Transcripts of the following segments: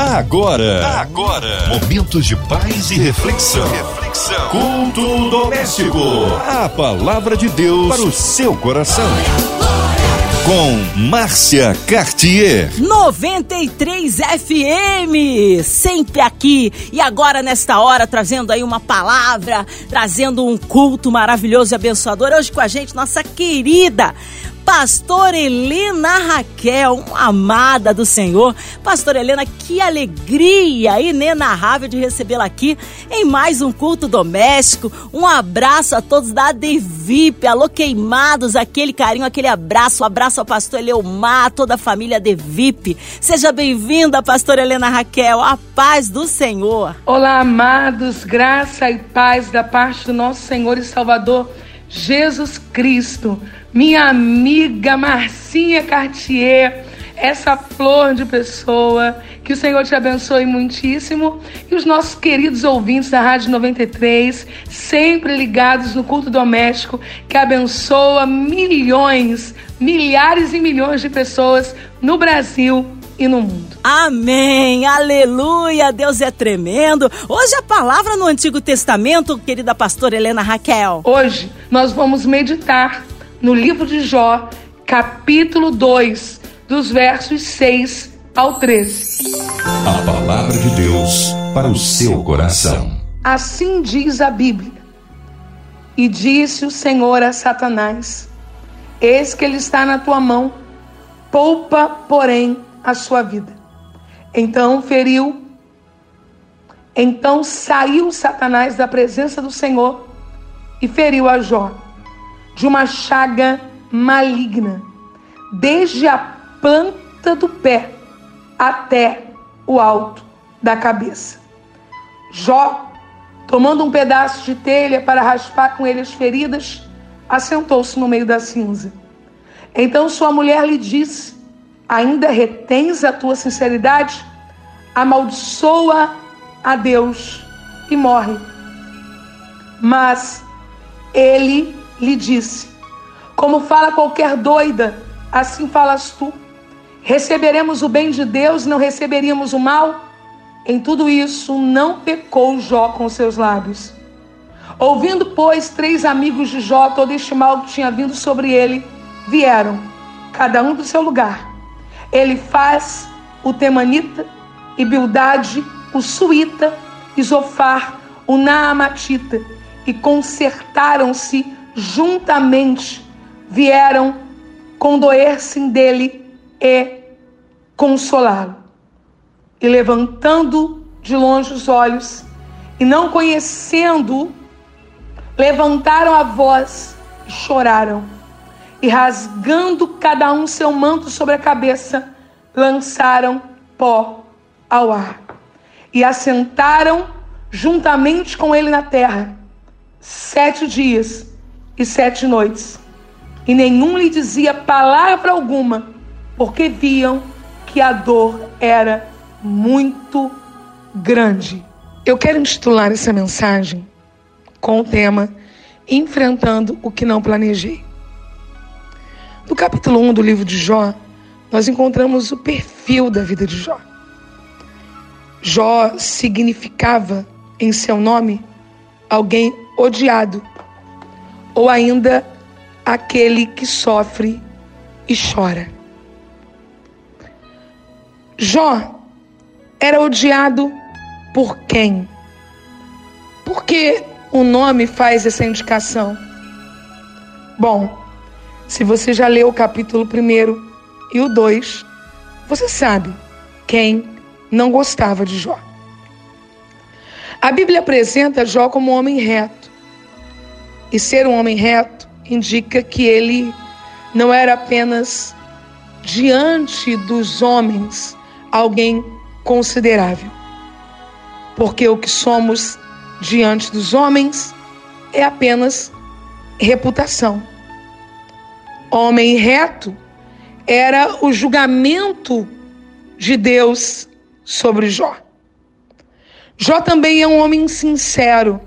Agora, agora, momentos de paz e reflexão. Reflexão. Culto doméstico. A palavra de Deus para o seu coração. Com Márcia Cartier. 93 FM, sempre aqui. E agora, nesta hora, trazendo aí uma palavra, trazendo um culto maravilhoso e abençoador. Hoje com a gente, nossa querida Pastor Helena Raquel, uma amada do Senhor. Pastor Helena, que alegria inenarrável de recebê-la aqui em mais um culto doméstico. Um abraço a todos da Devip, alô queimados, aquele carinho, aquele abraço. Um abraço ao pastor Eleomar, toda a família Devip. Seja bem-vinda, pastor Helena Raquel, a paz do Senhor. Olá, amados, graça e paz da parte do nosso Senhor e Salvador Jesus Cristo minha amiga Marcinha Cartier, essa flor de pessoa. Que o Senhor te abençoe muitíssimo. E os nossos queridos ouvintes da Rádio 93, sempre ligados no culto doméstico, que abençoa milhões, milhares e milhões de pessoas no Brasil e no mundo. Amém, aleluia, Deus é tremendo. Hoje a palavra no Antigo Testamento, querida pastora Helena Raquel. Hoje nós vamos meditar no livro de Jó, capítulo 2, dos versos 6 ao 13. A palavra de Deus para o seu coração. Assim diz a Bíblia. E disse o Senhor a Satanás: Eis que ele está na tua mão, poupa, porém, a sua vida. Então feriu. Então saiu Satanás da presença do Senhor e feriu a Jó de uma chaga maligna, desde a planta do pé até o alto da cabeça. Jó, tomando um pedaço de telha para raspar com ele as feridas, assentou-se no meio da cinza. Então sua mulher lhe disse: Ainda retens a tua sinceridade? Amaldiçoa a Deus e morre. Mas ele lhe disse: Como fala qualquer doida, assim falas tu. Receberemos o bem de Deus, não receberíamos o mal? Em tudo isso, não pecou Jó com seus lábios. Ouvindo, pois, três amigos de Jó todo este mal que tinha vindo sobre ele, vieram, cada um do seu lugar. Ele faz o temanita, e Bildade, o suíta, e Zofar, o naamatita, e consertaram-se juntamente vieram condoer-se dele e consolá-lo. E levantando de longe os olhos, e não conhecendo, levantaram a voz e choraram. E rasgando cada um seu manto sobre a cabeça, lançaram pó ao ar. E assentaram juntamente com ele na terra sete dias e sete noites. E nenhum lhe dizia palavra alguma, porque viam que a dor era muito grande. Eu quero intitular essa mensagem com o tema Enfrentando o que não planejei. No capítulo 1 do livro de Jó, nós encontramos o perfil da vida de Jó. Jó significava em seu nome alguém odiado, ou ainda aquele que sofre e chora. Jó era odiado por quem? Por que o nome faz essa indicação? Bom, se você já leu o capítulo 1 e o 2, você sabe quem não gostava de Jó. A Bíblia apresenta Jó como um homem reto. E ser um homem reto indica que ele não era apenas diante dos homens alguém considerável. Porque o que somos diante dos homens é apenas reputação. Homem reto era o julgamento de Deus sobre Jó. Jó também é um homem sincero,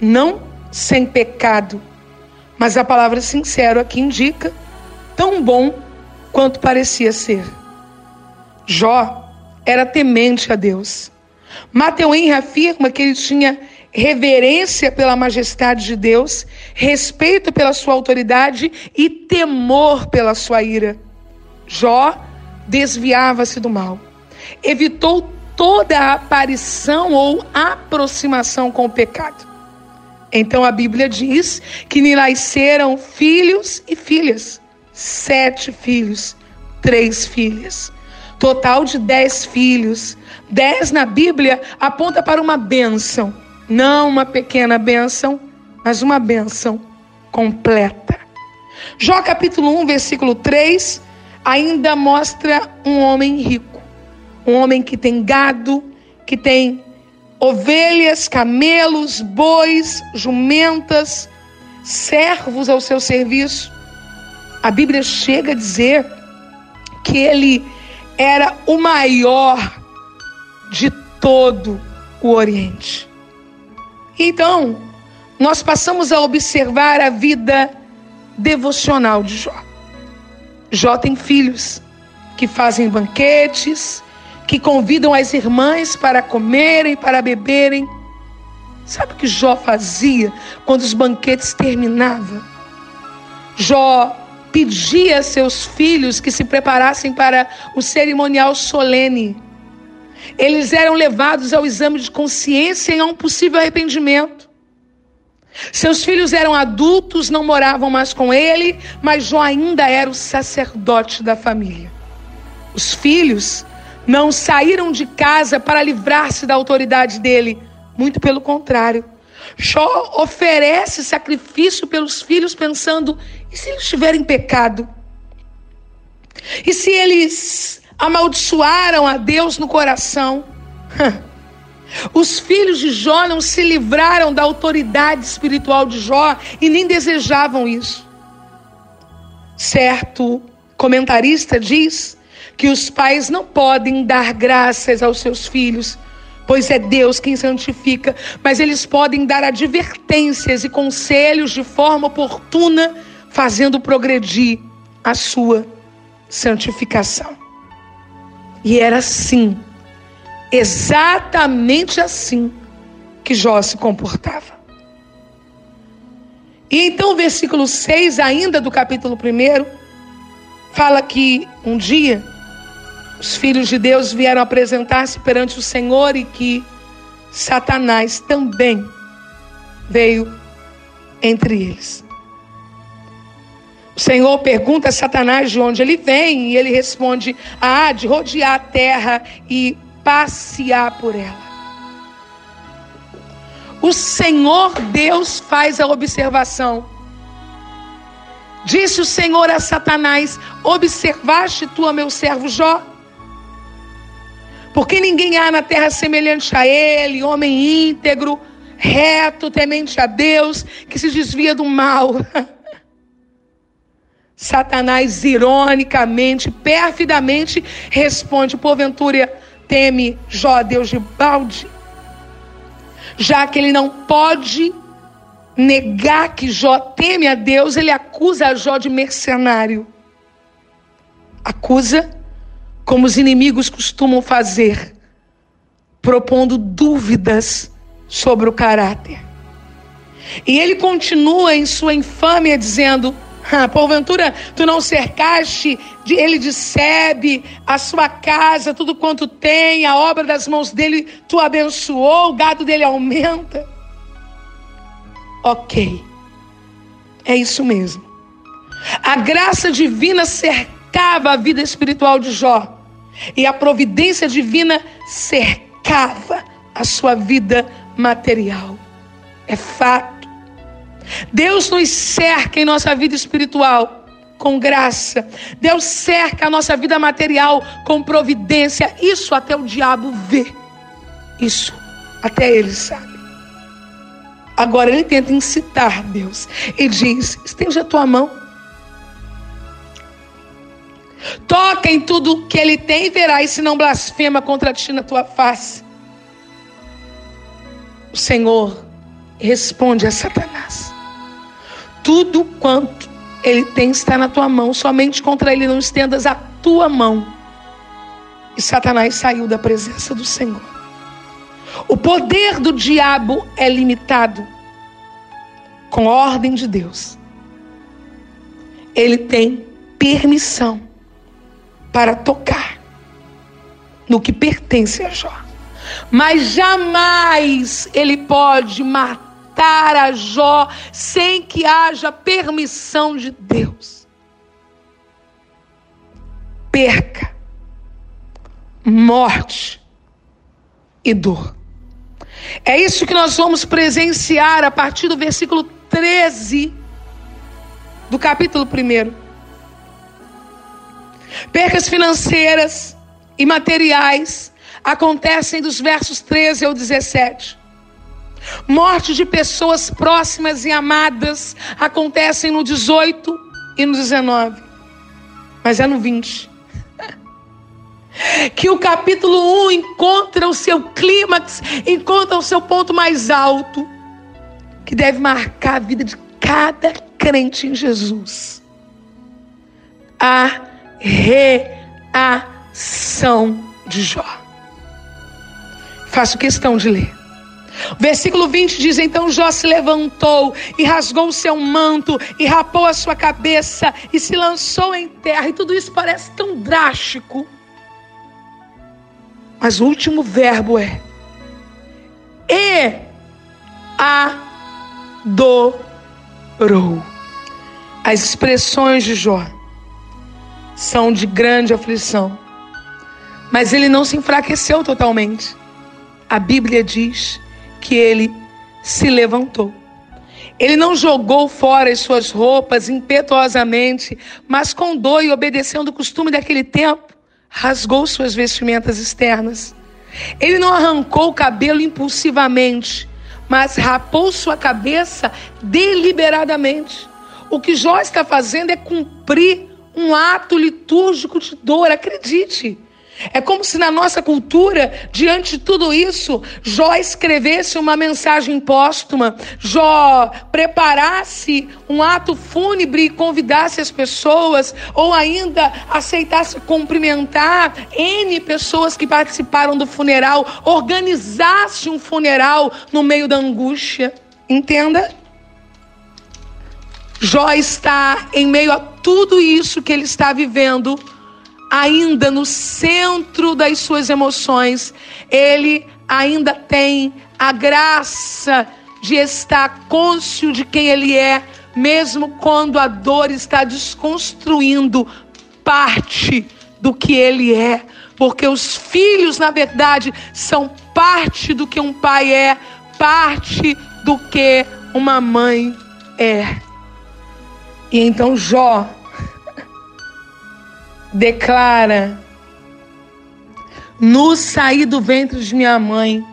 não sem pecado mas a palavra sincero aqui indica tão bom quanto parecia ser. Jó era temente a Deus. Mateu Henry afirma que ele tinha reverência pela majestade de Deus, respeito pela sua autoridade e temor pela sua ira. Jó desviava-se do mal, evitou toda a aparição ou aproximação com o pecado. Então a Bíblia diz que lhe nasceram filhos e filhas, sete filhos, três filhas. Total de dez filhos. Dez na Bíblia aponta para uma bênção. Não uma pequena bênção, mas uma bênção completa. Jó capítulo 1, versículo 3, ainda mostra um homem rico. Um homem que tem gado, que tem ovelhas, camelos, bois, jumentas, servos ao seu serviço. A Bíblia chega a dizer que ele era o maior de todo o Oriente. Então, nós passamos a observar a vida devocional de Jó. Jó tem filhos que fazem banquetes, que convidam as irmãs para comerem, para beberem. Sabe o que Jó fazia quando os banquetes terminavam? Jó pedia a seus filhos que se preparassem para o cerimonial solene. Eles eram levados ao exame de consciência e a um possível arrependimento. Seus filhos eram adultos, não moravam mais com ele, mas Jó ainda era o sacerdote da família. Os filhos não saíram de casa para livrar-se da autoridade dele, muito pelo contrário. Jó oferece sacrifício pelos filhos, pensando: e se eles estiverem pecado? E se eles amaldiçoaram a Deus no coração? Os filhos de Jó não se livraram da autoridade espiritual de Jó e nem desejavam isso. Certo comentarista diz que os pais não podem dar graças aos seus filhos pois é Deus quem santifica, mas eles podem dar advertências e conselhos de forma oportuna, fazendo progredir a sua santificação. E era assim, exatamente assim, que Jó se comportava. E então o versículo 6, ainda do capítulo 1, fala que um dia os filhos de Deus vieram apresentar-se perante o Senhor e que Satanás também veio entre eles. O Senhor pergunta a Satanás de onde ele vem e ele responde: Ah, de rodear a terra e passear por ela. O Senhor Deus faz a observação. Disse o Senhor a Satanás: Observaste tu a meu servo Jó? Porque ninguém há na terra semelhante a ele, homem íntegro, reto, temente a Deus, que se desvia do mal. Satanás, ironicamente, perfidamente, responde: porventura teme Jó, Deus de balde? Já que ele não pode negar que Jó teme a Deus, ele acusa Jó de mercenário. Acusa como os inimigos costumam fazer, propondo dúvidas sobre o caráter. E ele continua em sua infâmia dizendo: ah, porventura tu não cercaste de ele de Sebe, a sua casa, tudo quanto tem, a obra das mãos dele tu abençoou, o gado dele aumenta. Ok, é isso mesmo. A graça divina cercava a vida espiritual de Jó. E a providência divina cercava a sua vida material. É fato. Deus nos cerca em nossa vida espiritual com graça. Deus cerca a nossa vida material com providência. Isso até o diabo vê. Isso até ele sabe. Agora ele tenta incitar Deus e diz: estende a tua mão Toca em tudo que ele tem e verás se não blasfema contra ti na tua face. O Senhor responde a Satanás: Tudo quanto ele tem está na tua mão, somente contra ele não estendas a tua mão. e Satanás saiu da presença do Senhor. O poder do diabo é limitado com a ordem de Deus. Ele tem permissão para tocar no que pertence a Jó. Mas jamais ele pode matar a Jó sem que haja permissão de Deus. Perca, morte e dor. É isso que nós vamos presenciar a partir do versículo 13 do capítulo 1. Percas financeiras e materiais acontecem dos versos 13 ao 17. Morte de pessoas próximas e amadas acontecem no 18 e no 19. Mas é no 20 que o capítulo 1 encontra o seu clímax, encontra o seu ponto mais alto, que deve marcar a vida de cada crente em Jesus. A reação de Jó. Faço questão de ler. O versículo 20 diz: Então Jó se levantou e rasgou o seu manto e rapou a sua cabeça e se lançou em terra. E tudo isso parece tão drástico. Mas o último verbo é e adorou. As expressões de Jó são de grande aflição. Mas ele não se enfraqueceu totalmente. A Bíblia diz que ele se levantou. Ele não jogou fora as suas roupas impetuosamente, mas com dor e obedecendo o costume daquele tempo, rasgou suas vestimentas externas. Ele não arrancou o cabelo impulsivamente, mas rapou sua cabeça deliberadamente. O que Jó está fazendo é cumprir um ato litúrgico de dor, acredite. É como se na nossa cultura, diante de tudo isso, Jó escrevesse uma mensagem póstuma, Jó preparasse um ato fúnebre e convidasse as pessoas, ou ainda aceitasse cumprimentar N pessoas que participaram do funeral, organizasse um funeral no meio da angústia. Entenda? Jó está em meio a tudo isso que ele está vivendo ainda no centro das suas emoções, ele ainda tem a graça de estar cônscio de quem ele é, mesmo quando a dor está desconstruindo parte do que ele é. Porque os filhos, na verdade, são parte do que um pai é, parte do que uma mãe é. E então Jó declara: Nu saí do ventre de minha mãe,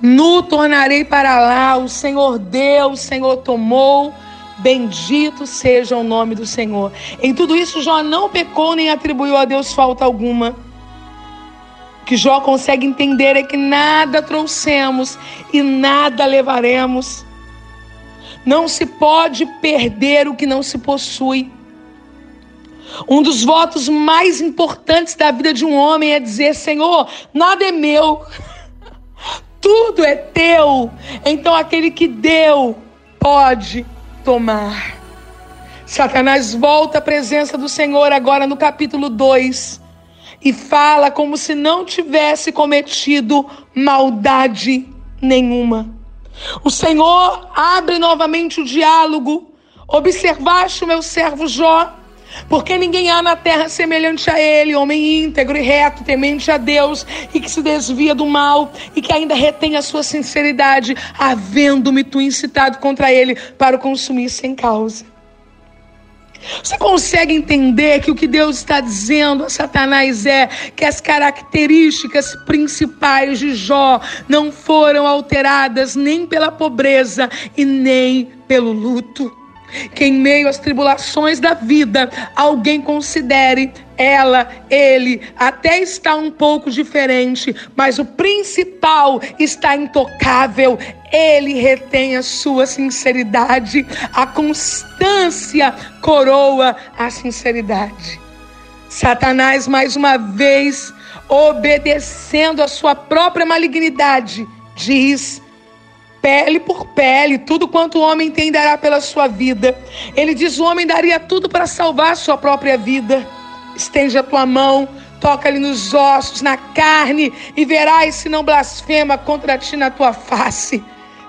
nu tornarei para lá, o Senhor deu, o Senhor tomou. Bendito seja o nome do Senhor. Em tudo isso, Jó não pecou nem atribuiu a Deus falta alguma. O que Jó consegue entender é que nada trouxemos e nada levaremos. Não se pode perder o que não se possui. Um dos votos mais importantes da vida de um homem é dizer: Senhor, nada é meu, tudo é teu. Então aquele que deu pode tomar. Satanás volta à presença do Senhor agora no capítulo 2 e fala como se não tivesse cometido maldade nenhuma. O Senhor abre novamente o diálogo. Observaste o meu servo Jó porque ninguém há na terra semelhante a ele, homem íntegro e reto, temente a Deus e que se desvia do mal e que ainda retém a sua sinceridade, havendo-me tu incitado contra ele para o consumir sem causa. Você consegue entender que o que Deus está dizendo a Satanás é que as características principais de Jó não foram alteradas nem pela pobreza e nem pelo luto? Que em meio às tribulações da vida, alguém considere ela, ele, até está um pouco diferente, mas o principal está intocável. Ele retém a sua sinceridade, a constância coroa a sinceridade. Satanás, mais uma vez, obedecendo a sua própria malignidade, diz: pele por pele, tudo quanto o homem tem dará pela sua vida. Ele diz: o homem daria tudo para salvar a sua própria vida. Estende a tua mão, toca-lhe nos ossos, na carne, e verás se não blasfema contra ti na tua face.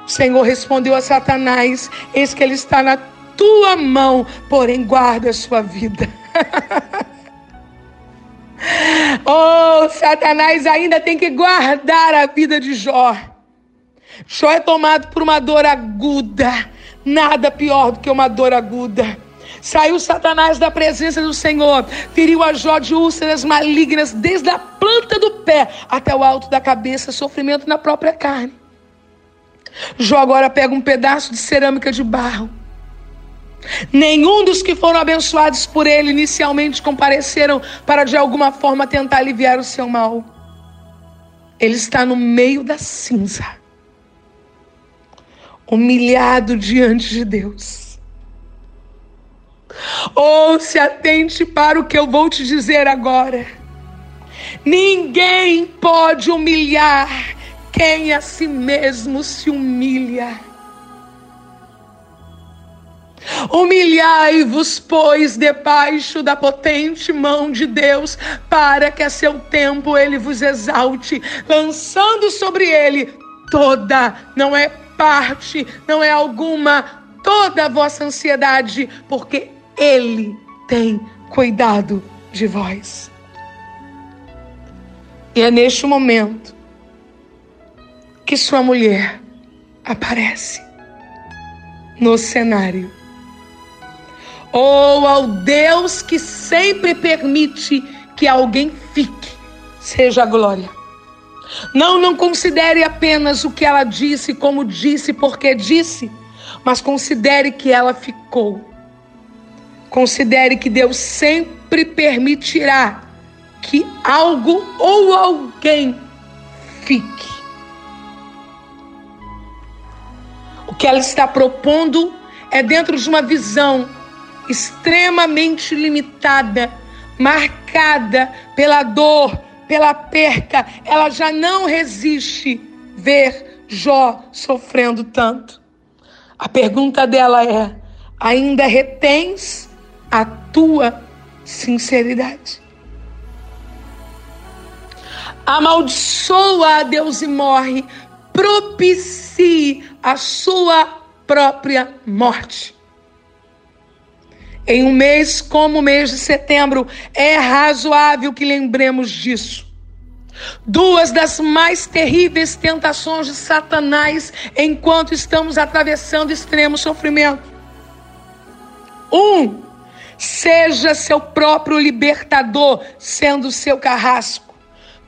O Senhor respondeu a Satanás: Eis que ele está na tua mão, porém guarda a sua vida. oh, Satanás ainda tem que guardar a vida de Jó. Jó é tomado por uma dor aguda. Nada pior do que uma dor aguda. Saiu Satanás da presença do Senhor, feriu a Jó de úlceras malignas, desde a planta do pé até o alto da cabeça, sofrimento na própria carne. Jó agora pega um pedaço de cerâmica de barro. Nenhum dos que foram abençoados por ele inicialmente compareceram para de alguma forma tentar aliviar o seu mal. Ele está no meio da cinza, humilhado diante de Deus. Ouça atente para o que eu vou te dizer agora. Ninguém pode humilhar quem a si mesmo se humilha. Humilhai-vos, pois, debaixo da potente mão de Deus, para que a seu tempo ele vos exalte, lançando sobre ele toda, não é parte, não é alguma, toda a vossa ansiedade, porque ele tem cuidado de vós. E é neste momento que sua mulher aparece no cenário ou ao Deus que sempre permite que alguém fique, seja a glória. Não, não considere apenas o que ela disse, como disse, porque disse, mas considere que ela ficou. Considere que Deus sempre permitirá que algo ou alguém fique. O que ela está propondo é dentro de uma visão extremamente limitada, marcada pela dor, pela perca, ela já não resiste ver Jó sofrendo tanto. A pergunta dela é: ainda retens a tua sinceridade? Amaldiçoa a Deus e morre, propicie a sua própria morte. Em um mês como o mês de setembro, é razoável que lembremos disso. Duas das mais terríveis tentações de Satanás enquanto estamos atravessando extremo sofrimento. Um, seja seu próprio libertador, sendo seu carrasco.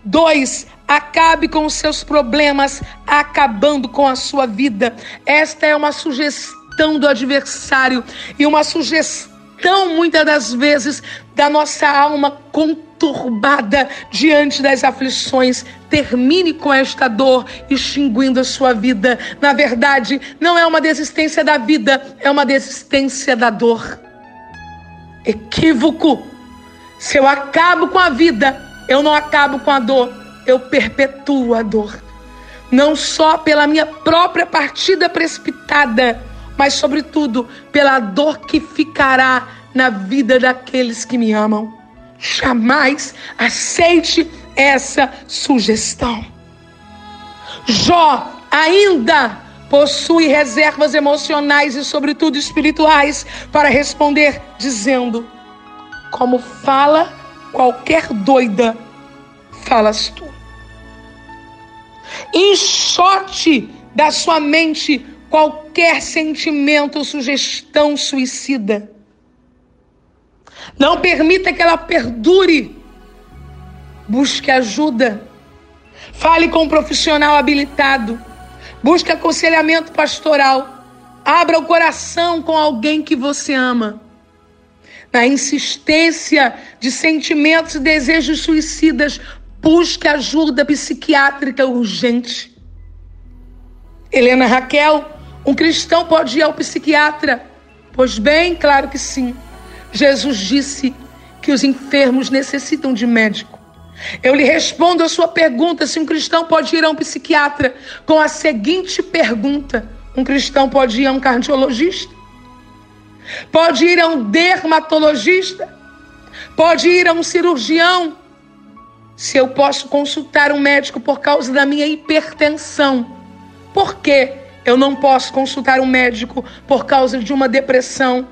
Dois, acabe com os seus problemas, acabando com a sua vida. Esta é uma sugestão do adversário e uma sugestão tão muitas das vezes da nossa alma conturbada diante das aflições. Termine com esta dor, extinguindo a sua vida. Na verdade, não é uma desistência da vida, é uma desistência da dor. Equívoco. Se eu acabo com a vida, eu não acabo com a dor, eu perpetuo a dor. Não só pela minha própria partida precipitada, mas, sobretudo, pela dor que ficará na vida daqueles que me amam. Jamais aceite essa sugestão. Jó ainda possui reservas emocionais e, sobretudo, espirituais para responder, dizendo: Como fala qualquer doida, falas tu. Enxote da sua mente qualquer sentimento ou sugestão suicida. Não permita que ela perdure. Busque ajuda. Fale com um profissional habilitado. Busque aconselhamento pastoral. Abra o coração com alguém que você ama. Na insistência de sentimentos e desejos suicidas, busque ajuda psiquiátrica urgente. Helena Raquel um cristão pode ir ao psiquiatra? Pois bem, claro que sim. Jesus disse que os enfermos necessitam de médico. Eu lhe respondo a sua pergunta se um cristão pode ir a um psiquiatra com a seguinte pergunta: um cristão pode ir a um cardiologista? Pode ir a um dermatologista? Pode ir a um cirurgião? Se eu posso consultar um médico por causa da minha hipertensão, por que eu não posso consultar um médico por causa de uma depressão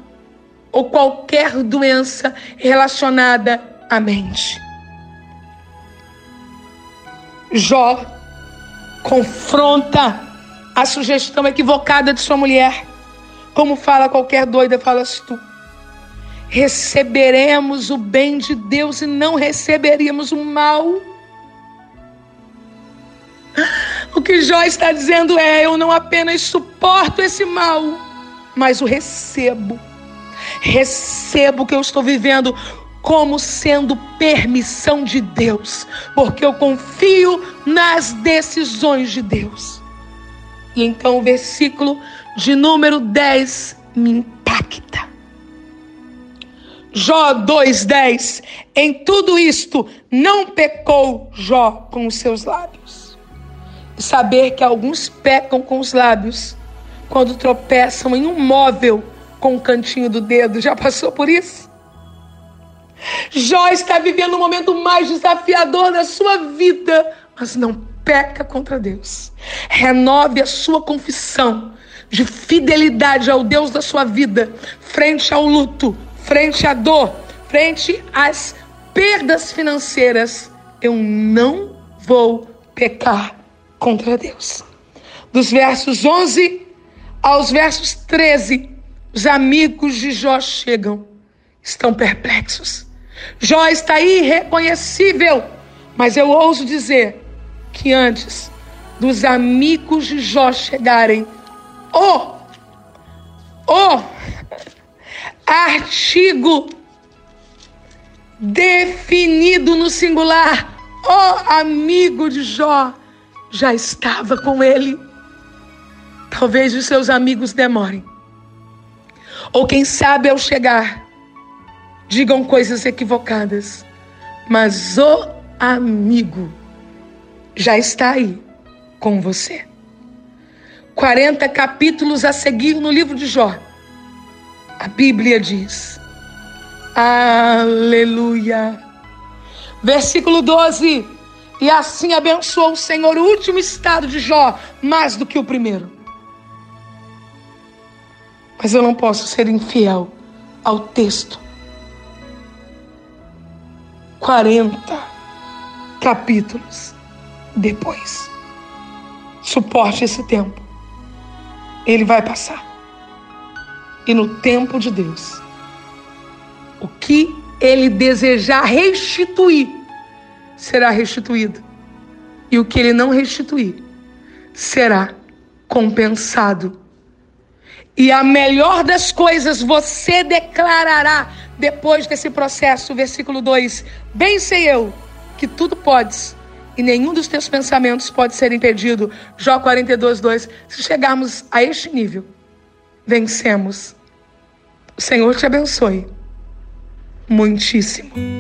ou qualquer doença relacionada à mente? Jó confronta a sugestão equivocada de sua mulher. Como fala qualquer doida, falas tu. Receberemos o bem de Deus e não receberíamos o mal. O que Jó está dizendo é: eu não apenas suporto esse mal, mas o recebo. Recebo o que eu estou vivendo como sendo permissão de Deus, porque eu confio nas decisões de Deus. E então o versículo de número 10 me impacta. Jó 2:10 Em tudo isto não pecou Jó com os seus lábios. Saber que alguns pecam com os lábios quando tropeçam em um móvel com o cantinho do dedo. Já passou por isso? Jó está vivendo o momento mais desafiador da sua vida, mas não peca contra Deus. Renove a sua confissão de fidelidade ao Deus da sua vida, frente ao luto, frente à dor, frente às perdas financeiras. Eu não vou pecar contra Deus. Dos versos 11 aos versos 13, os amigos de Jó chegam, estão perplexos. Jó está irreconhecível. Mas eu ouso dizer que antes dos amigos de Jó chegarem, o, o artigo definido no singular, o amigo de Jó, já estava com ele. Talvez os seus amigos demorem. Ou quem sabe ao chegar, digam coisas equivocadas, mas o amigo já está aí com você. 40 capítulos a seguir no livro de Jó. A Bíblia diz: Aleluia. Versículo 12. E assim abençoou o Senhor o último estado de Jó mais do que o primeiro. Mas eu não posso ser infiel ao texto 40 capítulos depois. Suporte esse tempo. Ele vai passar. E no tempo de Deus, o que ele desejar restituir será restituído. E o que ele não restituir será compensado. E a melhor das coisas você declarará depois desse processo, versículo 2: Bem sei eu que tudo podes e nenhum dos teus pensamentos pode ser impedido. Jó 42, 2. Se chegarmos a este nível, vencemos. O Senhor te abençoe. Muitíssimo.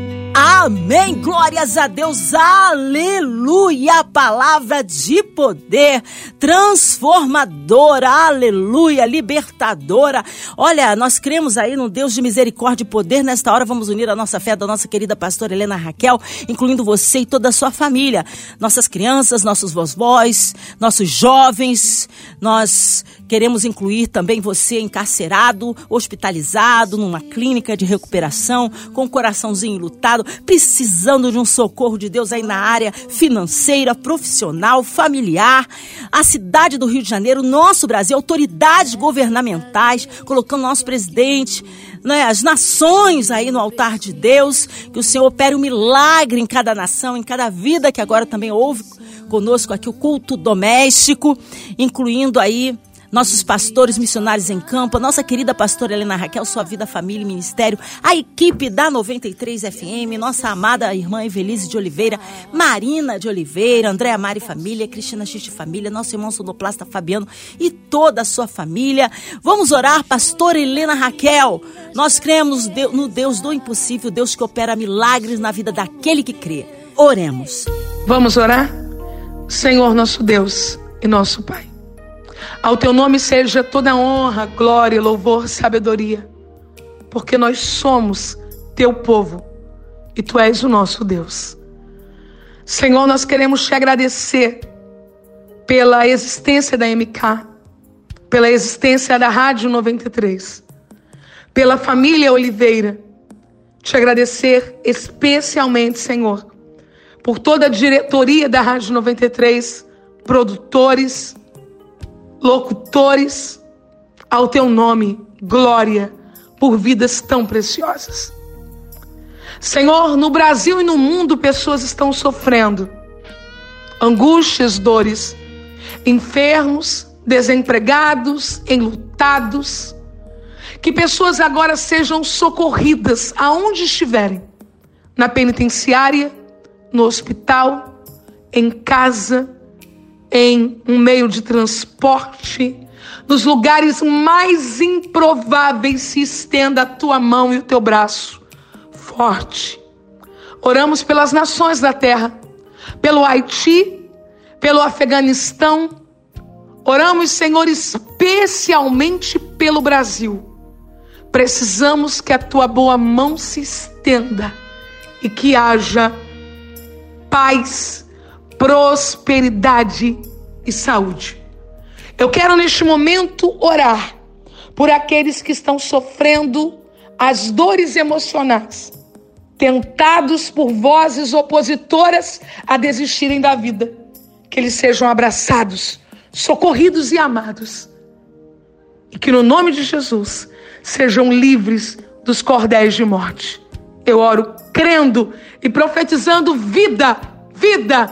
Amém. Glórias a Deus. Aleluia. Palavra de poder, transformadora. Aleluia. Libertadora. Olha, nós cremos aí no Deus de misericórdia e poder. Nesta hora vamos unir a nossa fé da nossa querida pastora Helena Raquel, incluindo você e toda a sua família. Nossas crianças, nossos vovós, nossos jovens. Nós queremos incluir também você encarcerado, hospitalizado, numa clínica de recuperação, com o coraçãozinho lutado precisando de um socorro de Deus aí na área financeira, profissional, familiar. A cidade do Rio de Janeiro, nosso Brasil, autoridades governamentais, colocando nosso presidente, né, as nações aí no altar de Deus, que o Senhor opere um milagre em cada nação, em cada vida que agora também houve conosco aqui o culto doméstico, incluindo aí nossos pastores missionários em campo, a nossa querida pastora Helena Raquel, sua vida, família e ministério, a equipe da 93 FM, nossa amada irmã Evelise de Oliveira, Marina de Oliveira, Andréa Mari Família, Cristina Xixi Família, nosso irmão sonoplasta Fabiano e toda a sua família. Vamos orar, pastora Helena Raquel. Nós cremos no Deus do impossível, Deus que opera milagres na vida daquele que crê. Oremos. Vamos orar? Senhor nosso Deus e nosso Pai. Ao teu nome seja toda honra, glória, louvor, sabedoria, porque nós somos teu povo e tu és o nosso Deus. Senhor, nós queremos te agradecer pela existência da MK, pela existência da Rádio 93, pela família Oliveira. Te agradecer especialmente, Senhor, por toda a diretoria da Rádio 93, produtores, locutores, ao teu nome, glória por vidas tão preciosas. Senhor, no Brasil e no mundo pessoas estão sofrendo angústias, dores, enfermos, desempregados, enlutados. Que pessoas agora sejam socorridas aonde estiverem, na penitenciária, no hospital, em casa, em um meio de transporte, nos lugares mais improváveis, se estenda a tua mão e o teu braço forte. Oramos pelas nações da terra, pelo Haiti, pelo Afeganistão. Oramos, Senhor, especialmente pelo Brasil. Precisamos que a tua boa mão se estenda e que haja paz prosperidade e saúde. Eu quero neste momento orar por aqueles que estão sofrendo as dores emocionais, tentados por vozes opositoras a desistirem da vida. Que eles sejam abraçados, socorridos e amados. E que no nome de Jesus sejam livres dos cordéis de morte. Eu oro crendo e profetizando vida, vida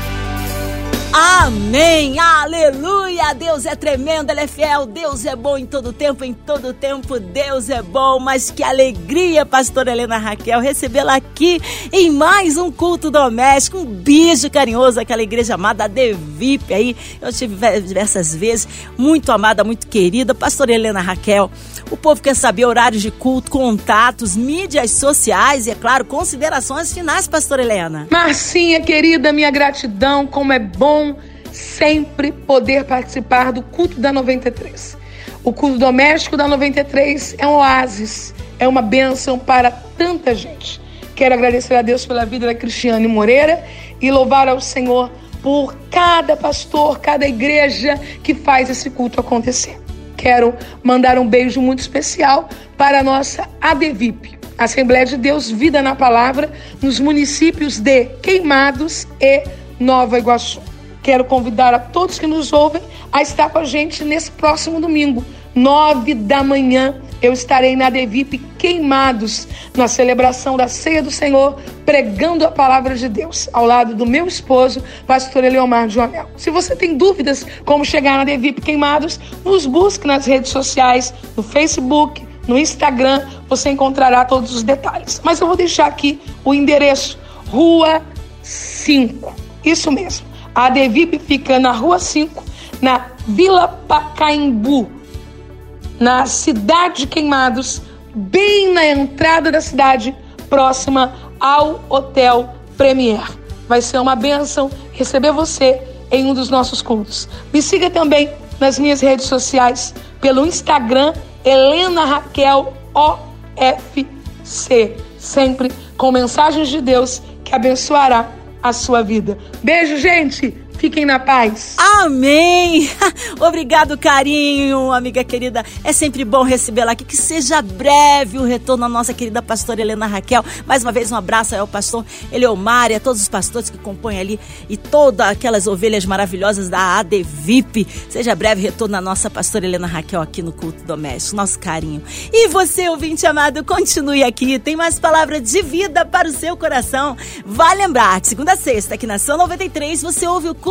Amém, aleluia, Deus é tremendo, Ele é fiel, Deus é bom em todo tempo, em todo tempo Deus é bom, mas que alegria, pastora Helena Raquel, recebê-la aqui em mais um culto doméstico, um beijo carinhoso àquela igreja amada, Devip aí, eu tive diversas vezes, muito amada, muito querida, pastora Helena Raquel, o povo quer saber horários de culto, contatos, mídias sociais e, é claro, considerações finais, pastora Helena. Marcinha, querida, minha gratidão, como é bom sempre poder participar do culto da 93. O culto doméstico da 93 é um oásis, é uma bênção para tanta gente. Quero agradecer a Deus pela vida da Cristiane Moreira e louvar ao Senhor por cada pastor, cada igreja que faz esse culto acontecer quero mandar um beijo muito especial para a nossa ADVIP, Assembleia de Deus Vida na Palavra, nos municípios de Queimados e Nova Iguaçu. Quero convidar a todos que nos ouvem a estar com a gente nesse próximo domingo, nove da manhã, eu estarei na Devip Queimados, na celebração da Ceia do Senhor, pregando a palavra de Deus, ao lado do meu esposo, pastor Eleomar Joanel. Se você tem dúvidas como chegar na Devip Queimados, nos busque nas redes sociais, no Facebook, no Instagram, você encontrará todos os detalhes. Mas eu vou deixar aqui o endereço, Rua 5. Isso mesmo. A Devip fica na Rua 5, na Vila Pacaembu na cidade de Queimados, bem na entrada da cidade, próxima ao Hotel Premier. Vai ser uma benção receber você em um dos nossos cultos. Me siga também nas minhas redes sociais, pelo Instagram, Helena Raquel OFC, sempre com mensagens de Deus que abençoará a sua vida. Beijo, gente! Fiquem na paz. Amém. Obrigado, carinho, amiga querida. É sempre bom recebê-la aqui. Que seja breve o retorno à nossa querida pastora Helena Raquel. Mais uma vez, um abraço ao pastor Eleomar e a todos os pastores que compõem ali e todas aquelas ovelhas maravilhosas da ADVIP. Seja breve retorno à nossa pastora Helena Raquel aqui no culto doméstico. Nosso carinho. E você, ouvinte amado, continue aqui. Tem mais palavras de vida para o seu coração. Vai lembrar, segunda a sexta, aqui na São 93, você ouve o culto